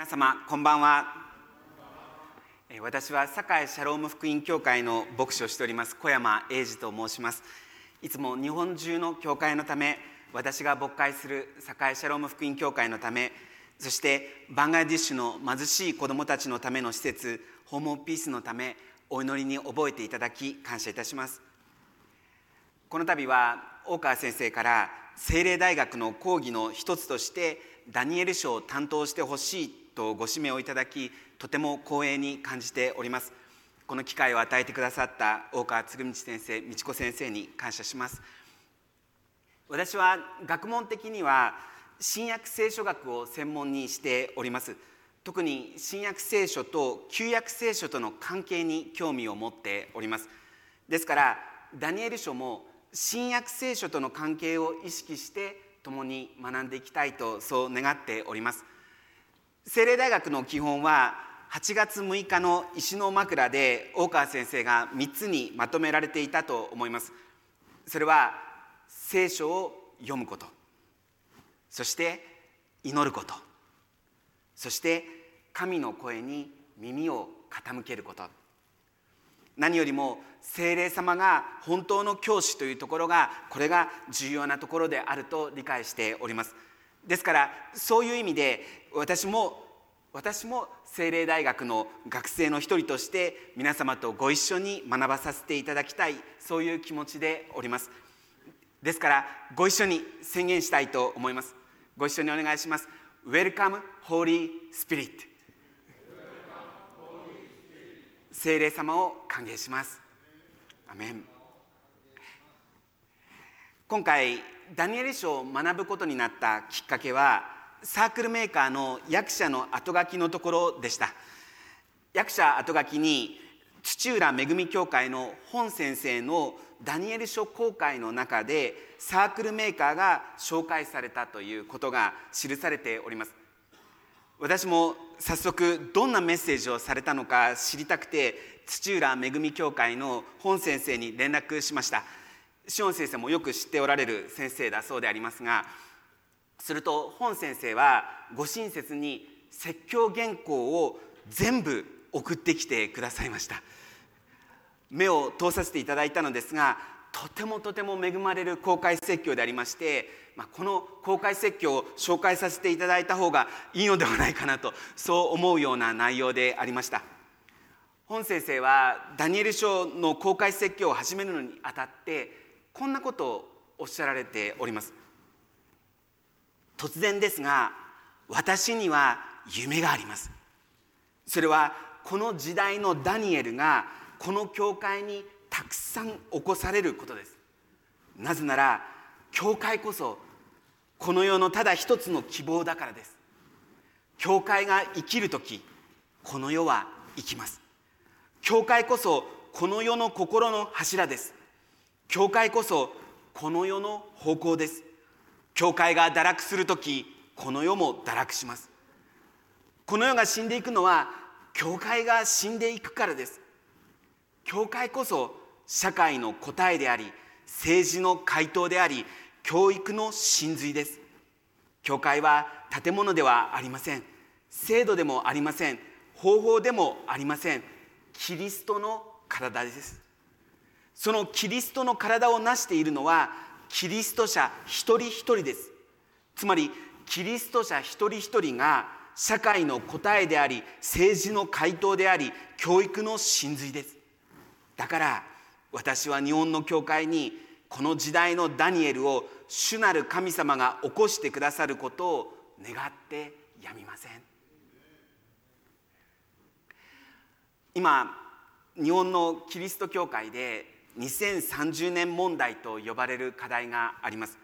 皆様こんばんは。私は堺シャローム福音教会の牧師をしております小山英二と申します。いつも日本中の教会のため私が牧会する堺シャローム福音教会のためそしてバングラディッシュの貧しい子どもたちのための施設ホームオピースのためお祈りに覚えていただき感謝いたします。この度は大川先生から聖霊大学の講義の一つとしてダニエル賞を担当してほしいとご指名をいただきとても光栄に感じております。この機会を与えてくださった大川嗣道先生美智子先生に感謝します。私は学問的には新約聖書学を専門にしております。特に新約聖書と旧約聖書との関係に興味を持っております。ですからダニエル書も新約聖書との関係を意識して共に学んでいきたいとそう願っております。聖霊大学の基本は8月6日の石の枕で大川先生が3つにまとめられていたと思います。それは聖書を読むこと。そして祈ること。そして神の声に耳を傾けること。何よりも精霊様が本当の教師というところがこれが重要なところであると理解しております。ですからそういう意味で私も私も精霊大学の学生の一人として皆様とご一緒に学ばさせていただきたいそういう気持ちでおります。ですからご一緒に宣言したいと思います。ご一緒にお願いします。Welcome Holy Spirit. 聖霊様を歓迎します。アメン今回ダニエル書を学ぶことになったきっかけはサークルメーカーの役者の後書きのところでした。役者後書きに土浦恵教会の本先生のダニエル書公開の中でサークルメーカーが紹介されたということが記されております。私も早速どんなメッセージをされたのか知りたくて土浦恵教会の本先生に連絡しました。シオン先生もよく知っておられる先生だそうでありますがすると本先生はご親切に説教原稿を全部送ってきてくださいました。目を通させていただいたのですがとてもとても恵まれる公開説教でありましてまあ、この公開説教を紹介させていただいた方がいいのではないかなとそう思うような内容でありました。本先生はダニエル書の公開説教を始めるのにあたってこんなことをおっしゃられております。突然ですが私には夢があります。それはこの時代のダニエルがこの教会にたくさん起こされることです。なぜなら教会こそこの世のただ一つの希望だからです。教会が生きる時この世は生きます。教会こそこの世の心の柱です。教会こそこの世の方向です。教会が堕落する時この世も堕落します。この世が死んでいくのは教会が死んでいくからです。教会こそ社会の答えであり政治の回答であり教育の真髄です。教会は建物ではありません。制度でもありません。方法でもありません。キリストの体です。そのキリストの体を成しているのはキリスト者一人一人です。つまりキリスト者一人一人が社会の答えであり政治の回答であり教育の真髄です。だから私は日本の教会にこの時代のダニエルを主なる神様が起こしてくださることを願ってやみません。今日本のキリスト教会で2030年問題と呼ばれる課題があります。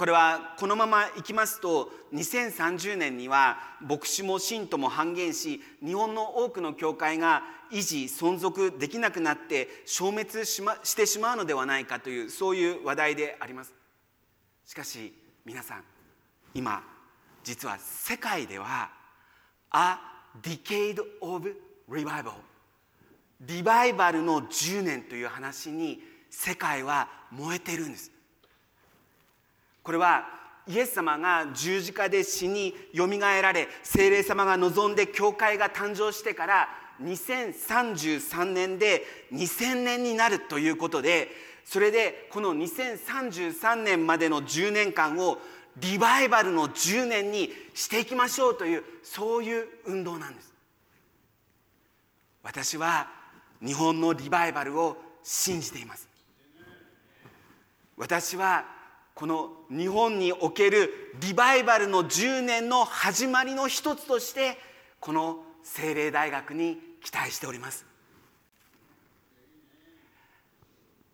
これはこのままいきますと2030年には牧師も信徒も半減し日本の多くの教会が維持存続できなくなって消滅し,、ま、してしまうのではないかというそういう話題であります。しかし皆さん今実は世界では A Decade of Revival リバイバルの10年という話に世界は燃えてるんです。これはイエス様が十字架で死によみがえられ精霊様が望んで教会が誕生してから2033年で2000年になるということでそれでこの2033年までの10年間をリバイバルの10年にしていきましょうというそういう運動なんです。私は日本のリバイバルを信じています。私はこの日本におけるリバイバルの10年の始まりの一つとしてこの精霊大学に期待しております。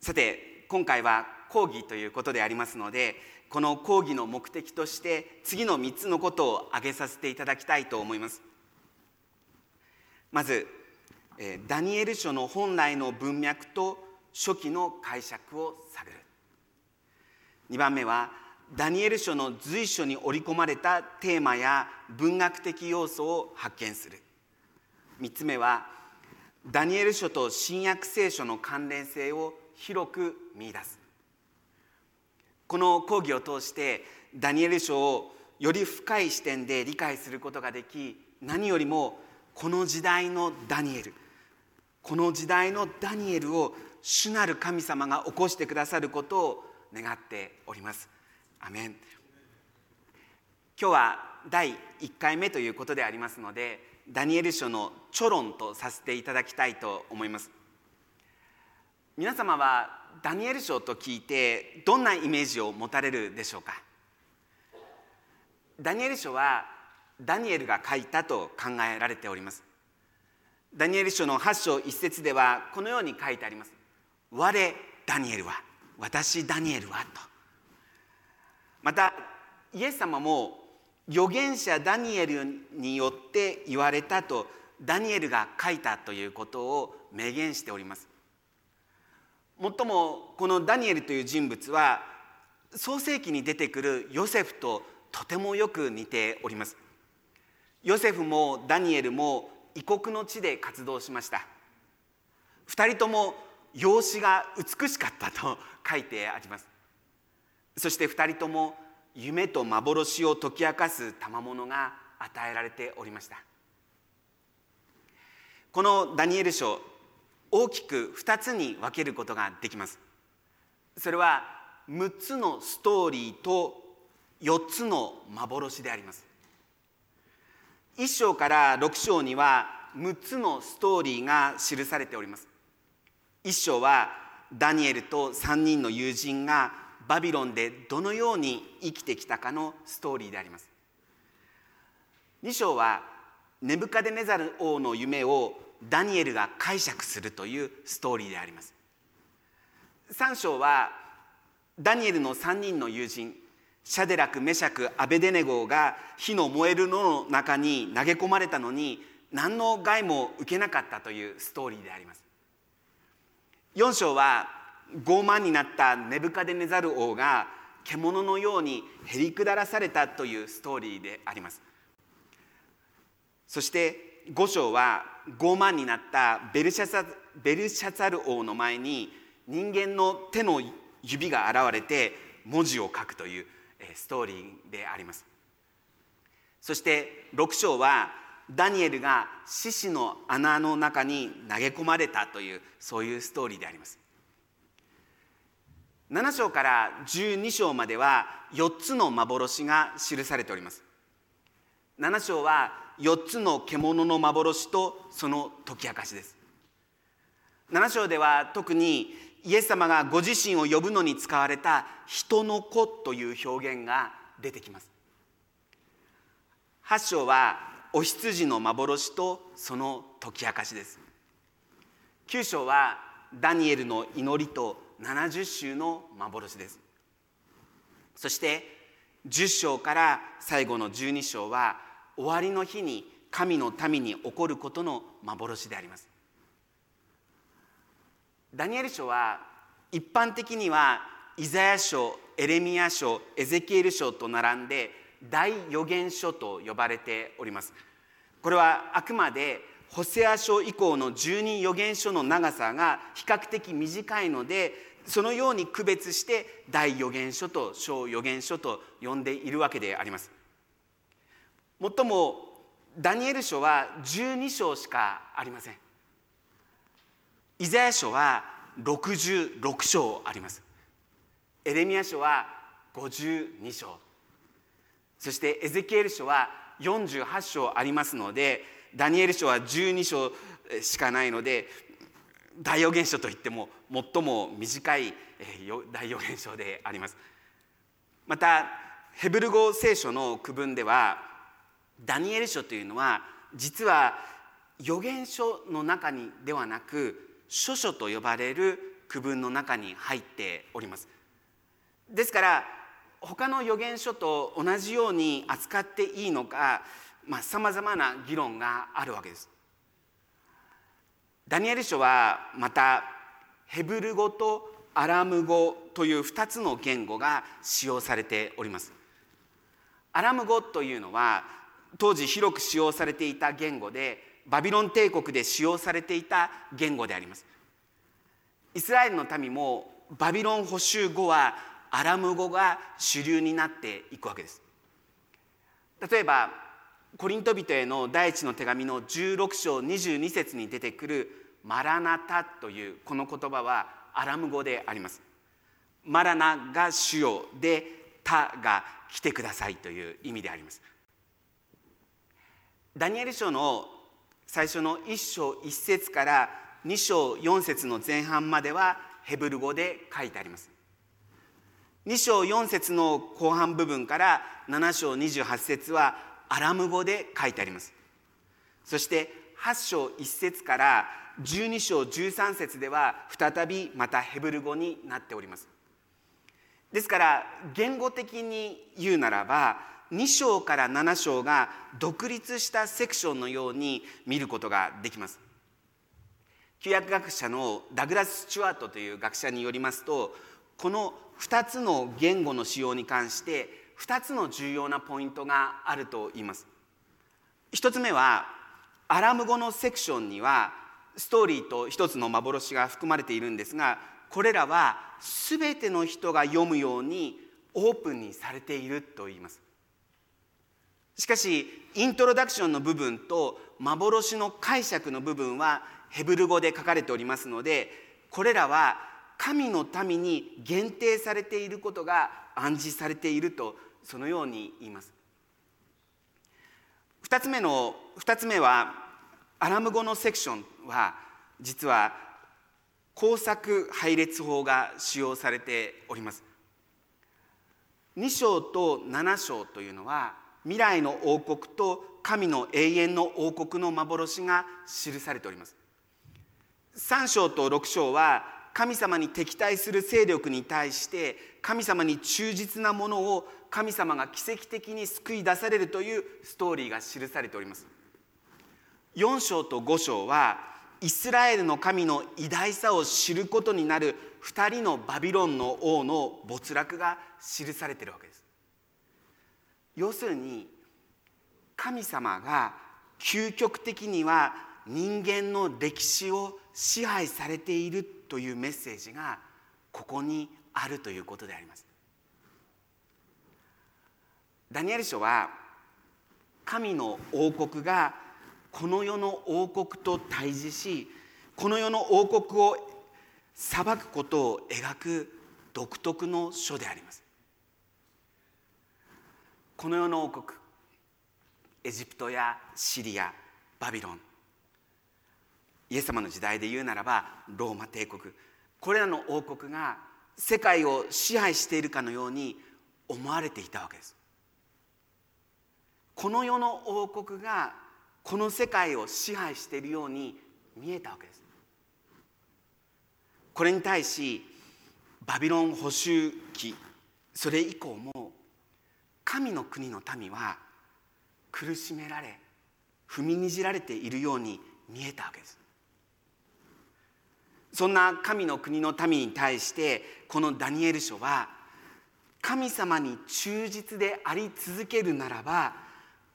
さて今回は講義ということでありますのでこの講義の目的として次の3つのことを挙げさせていただきたいと思います。まずダニエル書の本来の文脈と初期の解釈を探る。2番目はダニエル書の随所に織り込まれたテーマや文学的要素を発見する。3つ目はダニエル書と新約聖書の関連性を広く見出す。この講義を通してダニエル書をより深い視点で理解することができ何よりもこの時代のダニエル。この時代のダニエルを主なる神様が起こしてくださることを願っております。アメン。今日は第1回目ということでありますのでダニエル書の「チョロン」とさせていただきたいと思います。皆様はダニエル書と聞いてどんなイメージを持たれるでしょうか？ダニエル書はダニエルが書いたと考えられております。ダニエル書の8章1節ではこのように書いてあります。我ダニエルは。私ダニエルはと。またイエス様も預言者ダニエルによって言われたとダニエルが書いたということを明言しております。もっともこのダニエルという人物は創世記に出てくるヨセフととてもよく似ております。ヨセフもダニエルも異国の地で活動しました。二人とも容姿が美しかったと書いてあります。そして二人とも夢と幻を解き明かす賜物が与えられておりました。このダニエル書大きく2つに分けることができます。それは6つのストーリーと4つの幻であります。1章から6章には6つのストーリーが記されております。1章はダニエルと3人の友人がバビロンでどのように生きてきたかのストーリーであります。2章はネブカデネザル王の夢をダニエルが解釈するというストーリーであります。3章はダニエルの3人の友人シャデラクメシャクアベデネゴが火の燃えるのの中に投げ込まれたのに何の害も受けなかったというストーリーであります。4章は傲慢になったネブカデネザル王が獣のようにへり下らされたというストーリーであります。そして5章は傲慢になったベルシャザベルシャザル王の前に人間の手の指が現れて文字を書くというストーリーであります。そして6章はダニエルが獅子の穴の中に投げ込まれたというそういうストーリーであります。7章から12章までは4つの幻が記されております。7章は4つの獣の幻とその解き明かしです。7章では特にイエス様がご自身を呼ぶのに使われた人の子という表現が出てきます。8章はお羊の幻とその解き明かしです。9章はダニエルの祈りと70週の幻です。そして10章から最後の12章は終わりの日に神の民に起こることの幻であります。ダニエル書は一般的にはイザヤ書エレミア書エゼキエル書と並んで大預言書と呼ばれております。これはあくまでホセア書以降の12預言書の長さが比較的短いのでそのように区別して大預言書と小預言書と呼んでいるわけであります。もっともダニエル書は12章しかありません。イザヤ書は66章あります。エレミア書は52章。そしてエゼキエル書は48章ありますのでダニエル書は12章しかないので大預言書といっても最も短い大預言書であります。またヘブル語聖書の区分ではダニエル書というのは実は預言書の中にではなく書書と呼ばれる区分の中に入っております。ですから他の預言書と同じように扱っていいのかさまざ、まな議論があるわけです。ダニエル書はまたヘブル語とアラム語という2つの言語が使用されております。アラム語というのは当時広く使用されていた言語でバビロン帝国で使用されていた言語であります。イスラエルの民もバビロン捕囚後はアラム語が主流になっていくわけです。例えばコリント人への第一の手紙の16章22節に出てくるマラナタというこの言葉はアラム語であります。マラナが主よでタが来てくださいという意味であります。ダニエル書の最初の1章1節から2章4節の前半まではヘブル語で書いてあります。2章4節の後半部分から7章28節はアラム語で書いてあります。そして8章1節から12章13節では再びまたヘブル語になっております。ですから言語的に言うならば2章から7章が独立したセクションのように見ることができます。旧約学者のダグラス・スチュワートという学者によりますとこの2つの言語の使用に関して2つの重要なポイントがあると言います。1つ目はアラム語のセクションにはストーリーと一つの幻が含まれているんですがこれらは全ての人が読むようにオープンにされていると言います。しかしイントロダクションの部分と幻の解釈の部分はヘブル語で書かれておりますのでこれらは神の民に限定されていることが暗示されているとそのように言います。2つ目の2つ目はアラム語のセクションは実は工作配列法が使用されております。2章と7章というのは未来の王国と神の永遠の王国の幻が記されております。3章と6章は神様に敵対する勢力に対して神様に忠実なものを神様が奇跡的に救い出されるというストーリーが記されております。4章と5章はイスラエルの神の偉大さを知ることになる2人のバビロンの王の没落が記されているわけです。要するに神様が究極的には人間の歴史を支配されているというメッセージがここにあるということであります。ダニエル書は神の王国がこの世の王国と対峙しこの世の王国を裁くことを描く独特の書であります。この世の王国エジプトやシリアバビロン。イエス様の時代で言うならばローマ帝国。これらの王国が世界を支配しているかのように思われていたわけです。この世の王国がこの世界を支配しているように見えたわけです。これに対しバビロン捕囚期それ以降も神の国の民は苦しめられ踏みにじられているように見えたわけです。そんな神の国の民に対してこのダニエル書は神様に忠実であり続けるならば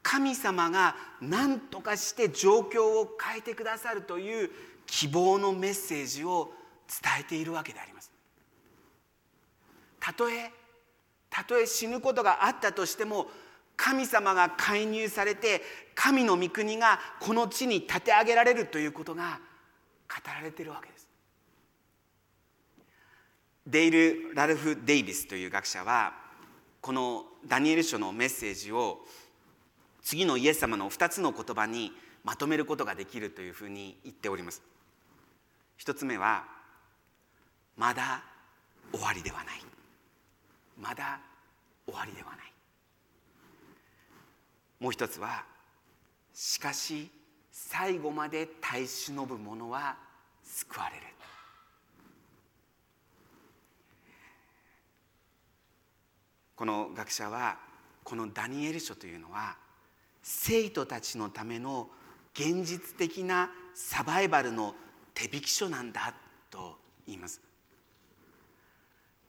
神様が何とかして状況を変えてくださるという希望のメッセージを伝えているわけであります。たとえたとえ死ぬことがあったとしても神様が介入されて神の御国がこの地に立て上げられるということが語られているわけです。デイル・ラルフ・デイビスという学者はこのダニエル書のメッセージを次のイエス様の2つの言葉にまとめることができるというふうに言っております。一つ目はまだ終わりではないまだ終わりではない。もう一つはしかし最後まで耐え忍ぶ者は救われる。この学者はこのダニエル書というのは生徒たちのための現実的なサバイバルの手引き書なんだと言います。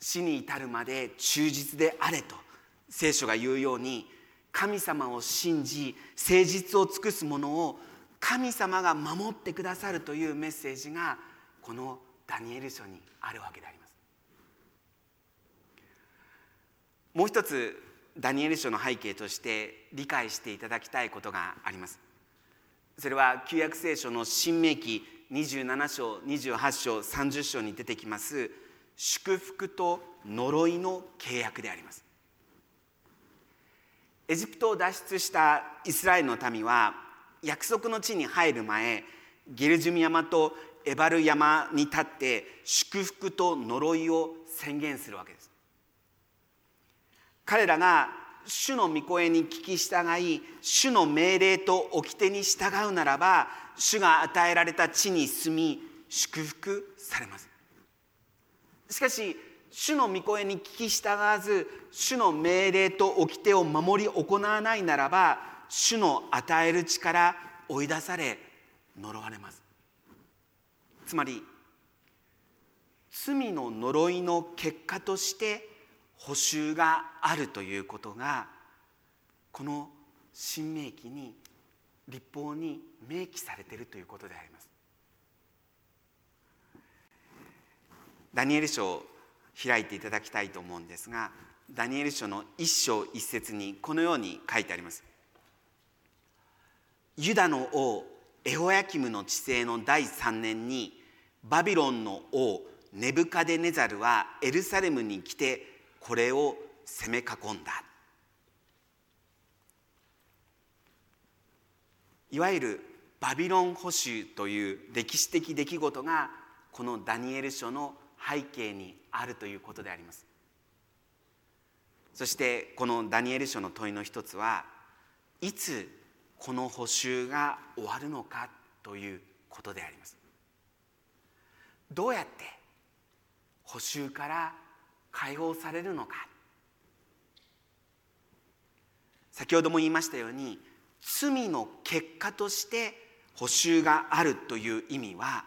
死に至るまで忠実であれと聖書が言うように神様を信じ誠実を尽くす者を神様が守ってくださるというメッセージがこのダニエル書にあるわけであります。もう一つダニエル書の背景として理解していただきたいことがあります。それは旧約聖書の新明記27章28章30章に出てきます祝福と呪いの契約であります。エジプトを脱出したイスラエルの民は約束の地に入る前ゲルジュミ山とエバル山に立って祝福と呪いを宣言するわけです。彼らが主の御声に聞き従い主の命令と掟に従うならば主が与えられた地に住み祝福されます。しかし主の御声に聞き従わず主の命令と掟を守り行わないならば主の与える力追い出され呪われます。つまり罪の呪いの結果として補修があるということがこの新明記に立法に明記されているということであります。ダニエル書を開いていただきたいと思うんですがダニエル書の一章一節にこのように書いてあります。ユダの王エホヤキムの治世の第3年にバビロンの王ネブカデネザルはエルサレムに来てこれを攻め囲んだ。いわゆるバビロン保守という歴史的出来事がこのダニエル書の背景にあるということであります。そしてこのダニエル書の問いの一つはいつこの補修が終わるのかということであります。どうやって補修から解放されるのか。先ほども言いましたように罪の結果として補修があるという意味は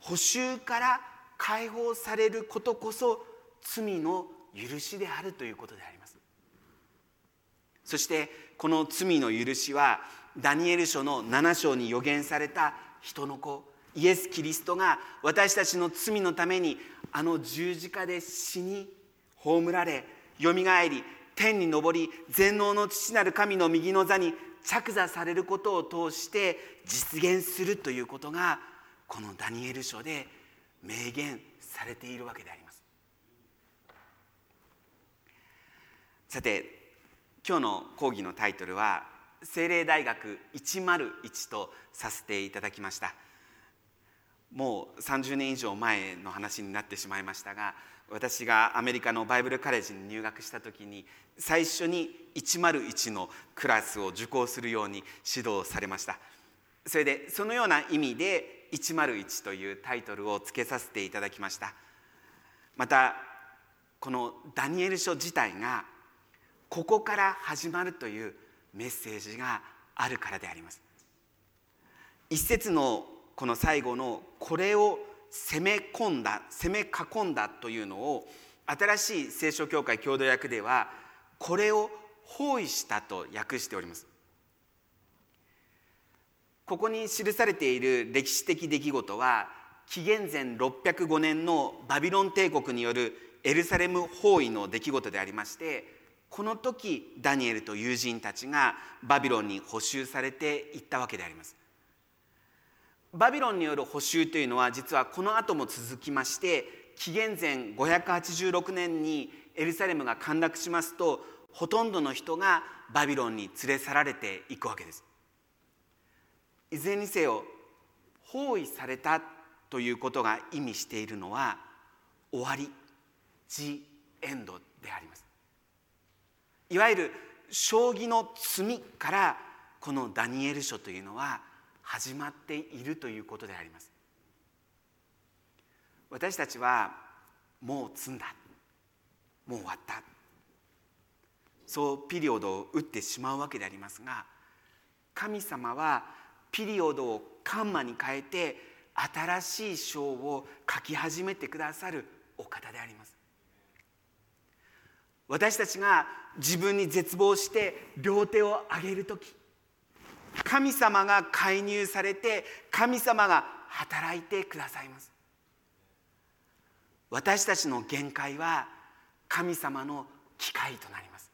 補修から解放されることこそ罪の許しであるということであります。そしてこの罪の許しはダニエル書の7章に予言された人の子イエス・キリストが私たちの罪のためにあの十字架で死に葬られよみがえり天に昇り全能の父なる神の右の座に着座されることを通して実現するということがこのダニエル書で明言されているわけであります。さて今日の講義のタイトルは「精霊大学101」とさせていただきました。もう30年以上前の話になってしまいましたが私がアメリカのバイブルカレッジに入学した時に最初に101のクラスを受講するように指導されました。それでそのような意味で101というタイトルを付けさせていただきました。またこのダニエル書自体がここから始まるというメッセージがあるからであります。一節のこの最後のこれを攻め込んだ攻め囲んだというのを新しい聖書協会共同訳ではこれを包囲したと訳しております。ここに記されている歴史的出来事は紀元前605年のバビロン帝国によるエルサレム包囲の出来事でありましてこの時ダニエルと友人たちがバビロンに捕囚されていったわけであります。バビロンによる捕囚というのは実はこの後も続きまして紀元前586年にエルサレムが陥落しますとほとんどの人がバビロンに連れ去られていくわけです。いずれにせよ包囲されたということが意味しているのは終わり The end であります。いわゆる将棋の詰みからこのダニエル書というのは始まっているということであります。私たちはもう詰んだ。もう終わった。そうピリオドを打ってしまうわけでありますが神様はピリオドをカンマに変えて新しい章を書き始めてくださるお方であります。私たちが自分に絶望して両手を上げる時神様が介入されて神様が働いてくださいます。私たちの限界は神様の機会となります。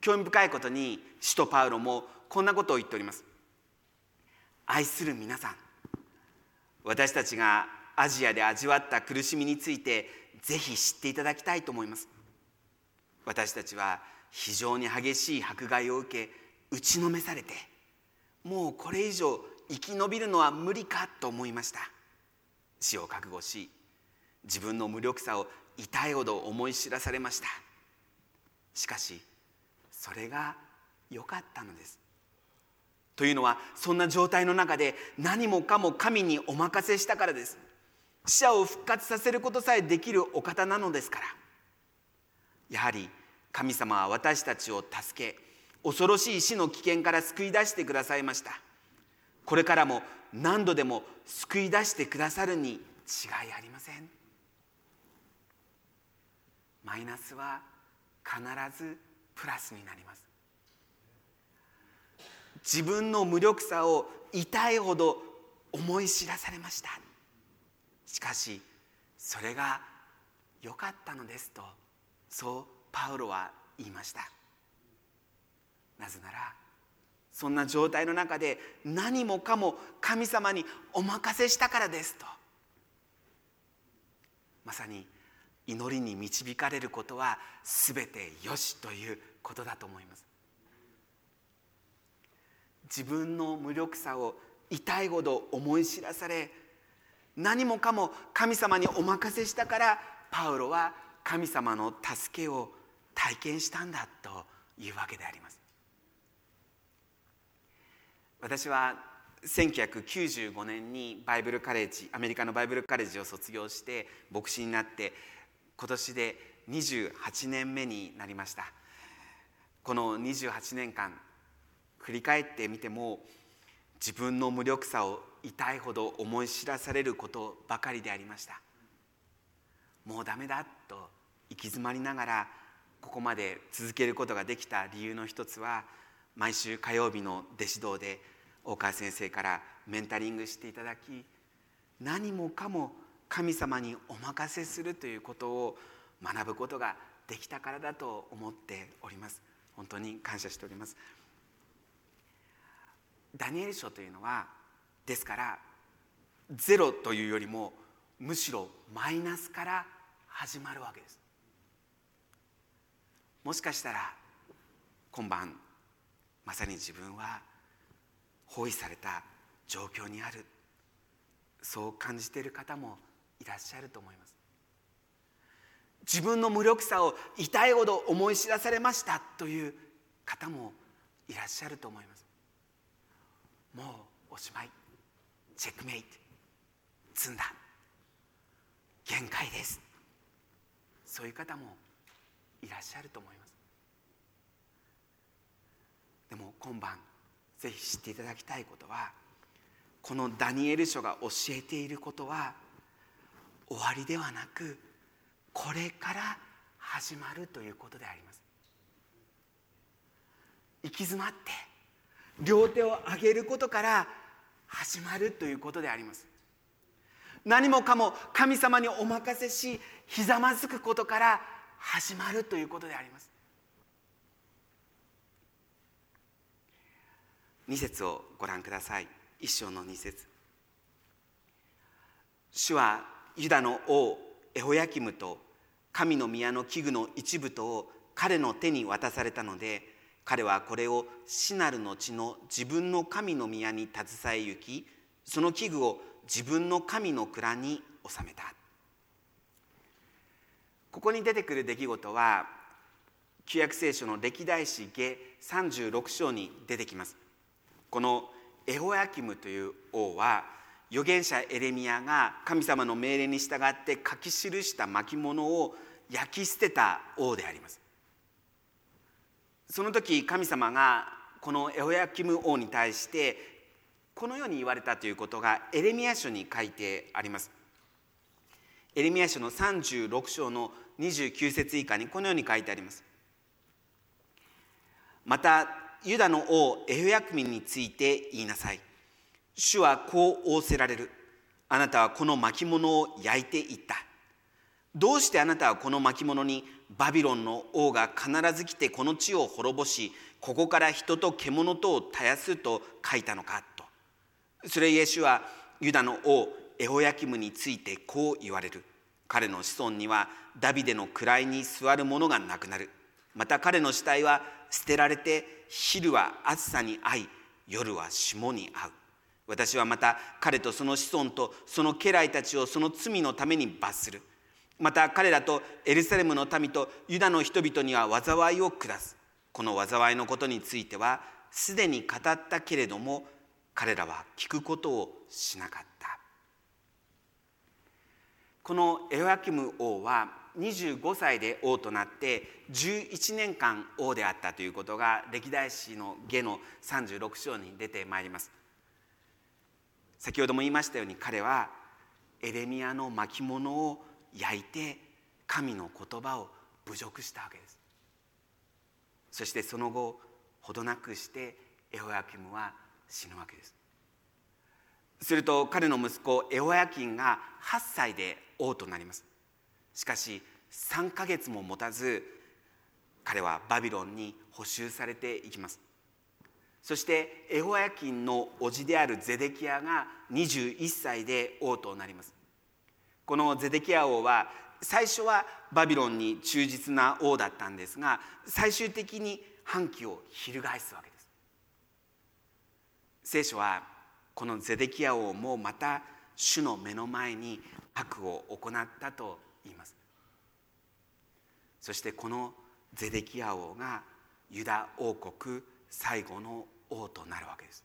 興味深いことに使徒パウロもこんなことを言っております。愛する皆さん。私たちがアジアで味わった苦しみについてぜひ知っていただきたいと思います。私たちは非常に激しい迫害を受け打ちのめされてもうこれ以上生き延びるのは無理かと思いました。死を覚悟し自分の無力さを痛いほど思い知らされました。しかしそれが良かったのです。というのはそんな状態の中で何もかも神にお任せしたからです。死者を復活させることさえできるお方なのですから。やはり神様は私たちを助け恐ろしい死の危険から救い出してくださいました。これからも何度でも救い出してくださるに違いありません。マイナスは必ずプラスになります。自分の無力さを痛いほど思い知らされました。しかしそれが良かったのですとそうパウロは言いました。なぜならそんな状態の中で何もかも神様にお任せしたからですとまさに祈りに導かれることは全てよしということだと思います。自分の無力さを痛いほど思い知らされ何もかも神様にお任せしたからパウロは神様の助けを体験したんだというわけであります。私は1995年にバイブルカレッジアメリカのバイブルカレッジを卒業して牧師になって今年で28年目になりました。この28年間振り返ってみても自分の無力さを痛いほど思い知らされることばかりでありました。もうダメだと行き詰まりながらここまで続けることができた理由の一つは毎週火曜日の弟子道で大川先生からメンタリングしていただき何もかも神様にお任せするということを学ぶことができたからだと思っております。本当に感謝しております。ダニエル書というのはですからゼロというよりもむしろマイナスから始まるわけです。もしかしたら今晩まさに自分は包囲された状況にある。そう感じている方もいらっしゃると思います。自分の無力さを痛いほど思い知らされましたという方もいらっしゃると思います。もうおしまい。チェックメイト。積んだ。限界です。そういう方もいらっしゃると思います。でも今晩ぜひ知っていただきたいことはこのダニエル書が教えていることは終わりではなくこれから始まるということであります。行き詰まって両手を上げることから始まるということであります。何もかも神様にお任せしひざまずくことから始まるということであります。2節をご覧ください。一章の2節。主はユダの王エホヤキムと神の宮の器具の一部とを彼の手に渡されたので彼はこれを死なる後の自分の神の宮に携え行きその器具を自分の神の蔵に収めた。ここに出てくる出来事は旧約聖書の歴代史下36章に出てきます。このエホヤキムという王は預言者エレミアが神様の命令に従って書き記した巻物を焼き捨てた王であります。その時神様がこのエホヤキム王に対してこのように言われたということがエレミア書に書いてあります。エレミア書の36章の29節以下にこのように書いてあります。またユダの王エフヤクミについて言いなさい。主はこう仰せられる。あなたはこの巻物を焼いていった。どうしてあなたはこの巻物にバビロンの王が必ず来てこの地を滅ぼしここから人と獣とを絶やすと書いたのかと。それイエシュはユダの王エホヤキムについてこう言われる。彼の子孫にはダビデの位に座る者がなくなる。また彼の死体は捨てられて昼は暑さに遭い夜は霜に遭う。私はまた彼とその子孫とその家来たちをその罪のために罰する。また彼らとエルサレムの民とユダの人々には災いを下す。この災いのことについてはすでに語ったけれども彼らは聞くことをしなかった。このエホアキム王は25歳で王となって11年間王であったということが歴代史の下の36章に出てまいります。先ほども言いましたように彼はエレミアの巻物を焼いて神の言葉を侮辱したわけです。そしてその後ほどなくしてエホヤキムは死ぬわけです。すると彼の息子エホヤキンが8歳で王となります。しかし3ヶ月も持たず彼はバビロンに捕囚されていきます。そしてエホヤキンの叔父であるゼデキヤが21歳で王となります。このゼデキヤ王は最初はバビロンに忠実な王だったんですが最終的に反旗を翻すわけです。聖書はこのゼデキヤ王もまた主の目の前に悪を行ったと言います。そしてこのゼデキヤ王がユダ王国最後の王となるわけです。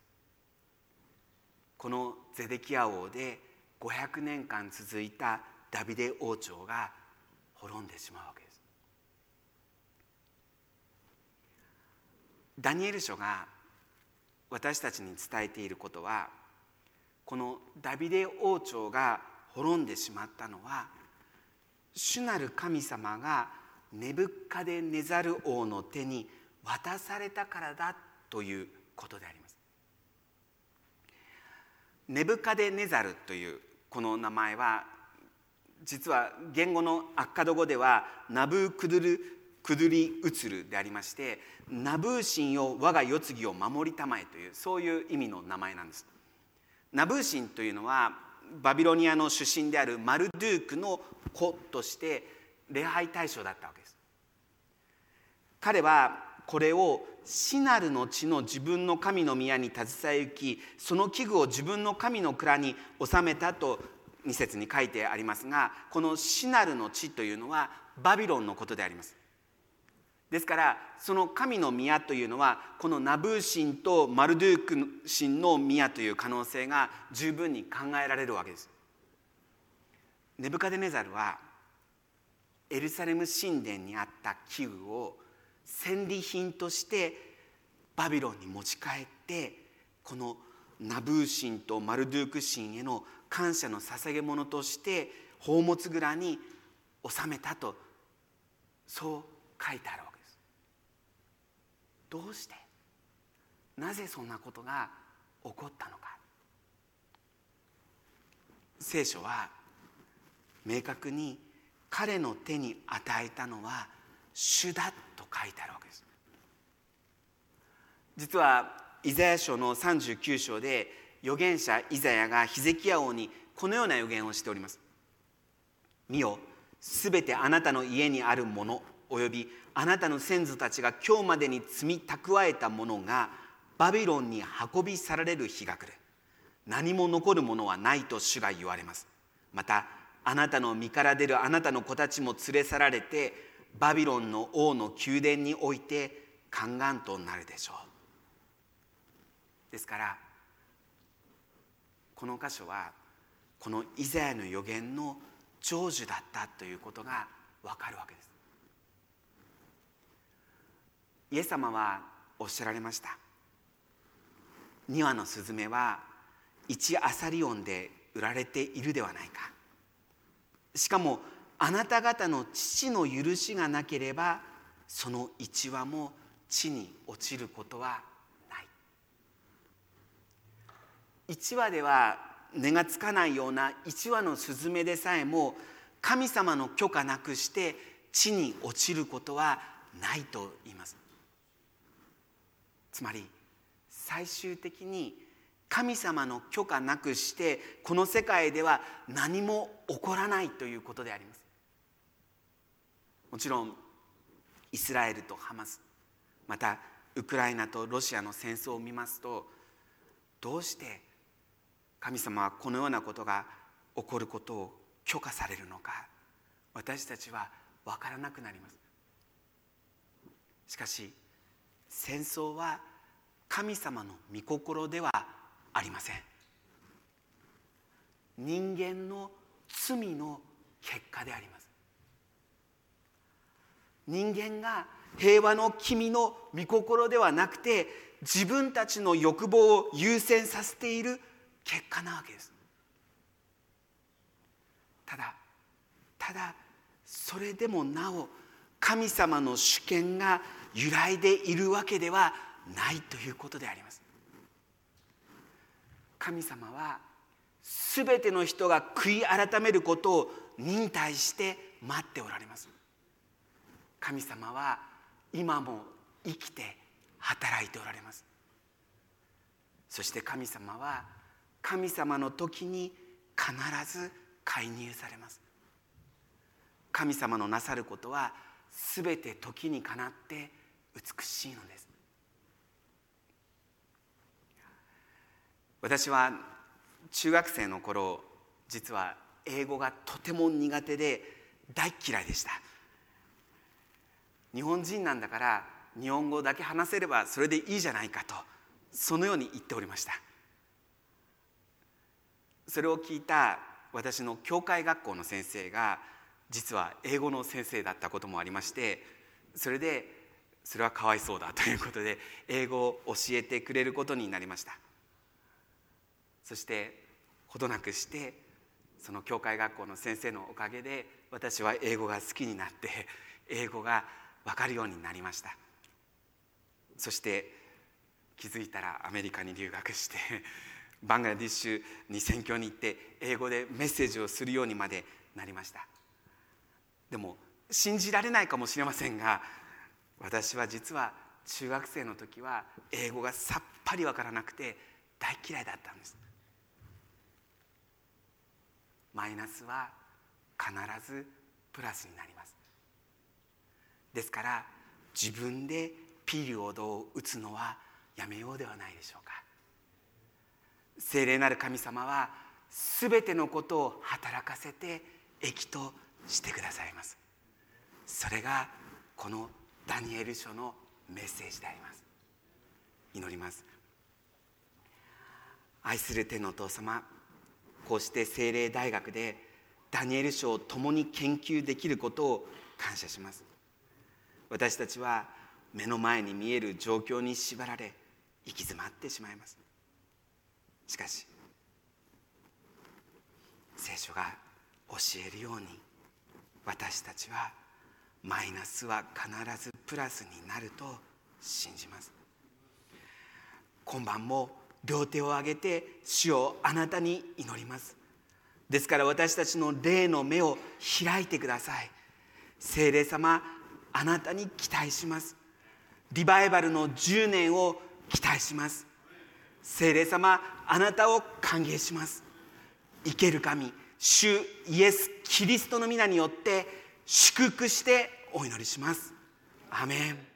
このゼデキヤ王で500年間続いたダビデ王朝が滅んでしまうわけですダニエル書が私たちに伝えていることはこのダビデ王朝が滅んでしまったのは主なる神様がネブカデネザル王の手に渡されたからだということであります。ネブカデネザルというこの名前は実は言語のアッカド語ではナブークドゥルクドゥリウツルでありましてナブー神よ我が世継ぎを守りたまえというそういう意味の名前なんです。ナブー神というのはバビロニアの出身であるマルドゥークの子として礼拝対象だったわけです。彼はこれを死なるの地の自分の神の宮に携え行きその器具を自分の神の蔵に収めたと2節に書いてありますがこの死なるの地というのはバビロンのことであります。ですからその神の宮というのはこのナブー神とマルドゥーク神の宮という可能性が十分に考えられるわけです。ネブカデネザルはエルサレム神殿にあった器具を戦利品としてバビロンに持ち帰ってこのナブー神とマルドゥーク神への感謝の捧げ物として宝物蔵に収めたとそう書いてあるわけです。どうして？なぜそんなことが起こったのか聖書は明確に彼の手に与えたのは主だと書いてあるわけです。実はイザヤ書の39章で預言者イザヤがヒゼキヤ王にこのような予言をしております。見よすべてあなたの家にあるものおよびあなたの先祖たちが今日までに積み蓄えたものがバビロンに運び去られる日が来る。何も残るものはないと主が言われます。またあなたの身から出るあなたの子たちも連れ去られてバビロンの王の宮殿において宦官となるでしょう。ですからこの箇所はこのイザヤの予言の成就だったということがわかるわけです。イエス様はおっしゃられました。2羽のスズメは1アサリオンで売られているではないか。しかもあなた方の父の許しがなければその1羽も地に落ちることはない。1羽では値がつかないような1羽のスズメでさえも神様の許可なくして地に落ちることはないと言います。つまり最終的に神様の許可なくしてこの世界では何も起こらないということであります。もちろんイスラエルとハマスまたウクライナとロシアの戦争を見ますとどうして神様はこのようなことが起こることを許可されるのか私たちは分からなくなります。しかし戦争は神様の御心ではありません。人間の罪の結果であります。人間が平和の君の御心ではなくて自分たちの欲望を優先させている結果なわけです。ただただそれでもなお神様の主権が揺らいでいるわけではないということであります。神様は全ての人が悔い改めることを忍耐して待っておられます。神様は今も生きて働いておられます。そして神様は神様の時に必ず介入されます。神様のなさることは全て時にかなって美しいのです。私は中学生の頃実は英語がとても苦手で大嫌いでした。日本人なんだから日本語だけ話せればそれでいいじゃないかとそのように言っておりました。それを聞いた私の教会学校の先生が実は英語の先生だったこともありましてそれでそれはかわいそうだということで英語を教えてくれることになりました。そしてほどなくしてその教会学校の先生のおかげで私は英語が好きになって英語が分かるようになりました。そして気づいたらアメリカに留学して バングラディッシュに宣教に行って英語でメッセージをするようにまでなりました。でも信じられないかもしれませんが私は実は中学生の時は英語がさっぱり分からなくて大嫌いだったんです。マイナスは必ずプラスになります。ですから自分でピリオドを打つのはやめようではないでしょうか。聖霊なる神様は全てのことを働かせて益としてくださいます。それがこのダニエル書のメッセージであります。祈ります。愛する天のお父様こうして精霊大学でダニエル書を共に研究できることを感謝します。私たちは目の前に見える状況に縛られ行き詰まってしまいます。しかし聖書が教えるように私たちはマイナスは必ずプラスになると信じます。今晩も両手を上げて主をあなたに祈ります。ですから私たちの霊の目を開いてください。聖霊様あなたに期待します。リバイバルの10年を期待します。聖霊様あなたを歓迎します。生ける神主イエス・キリストの皆によって祝福してお祈りします。アメン。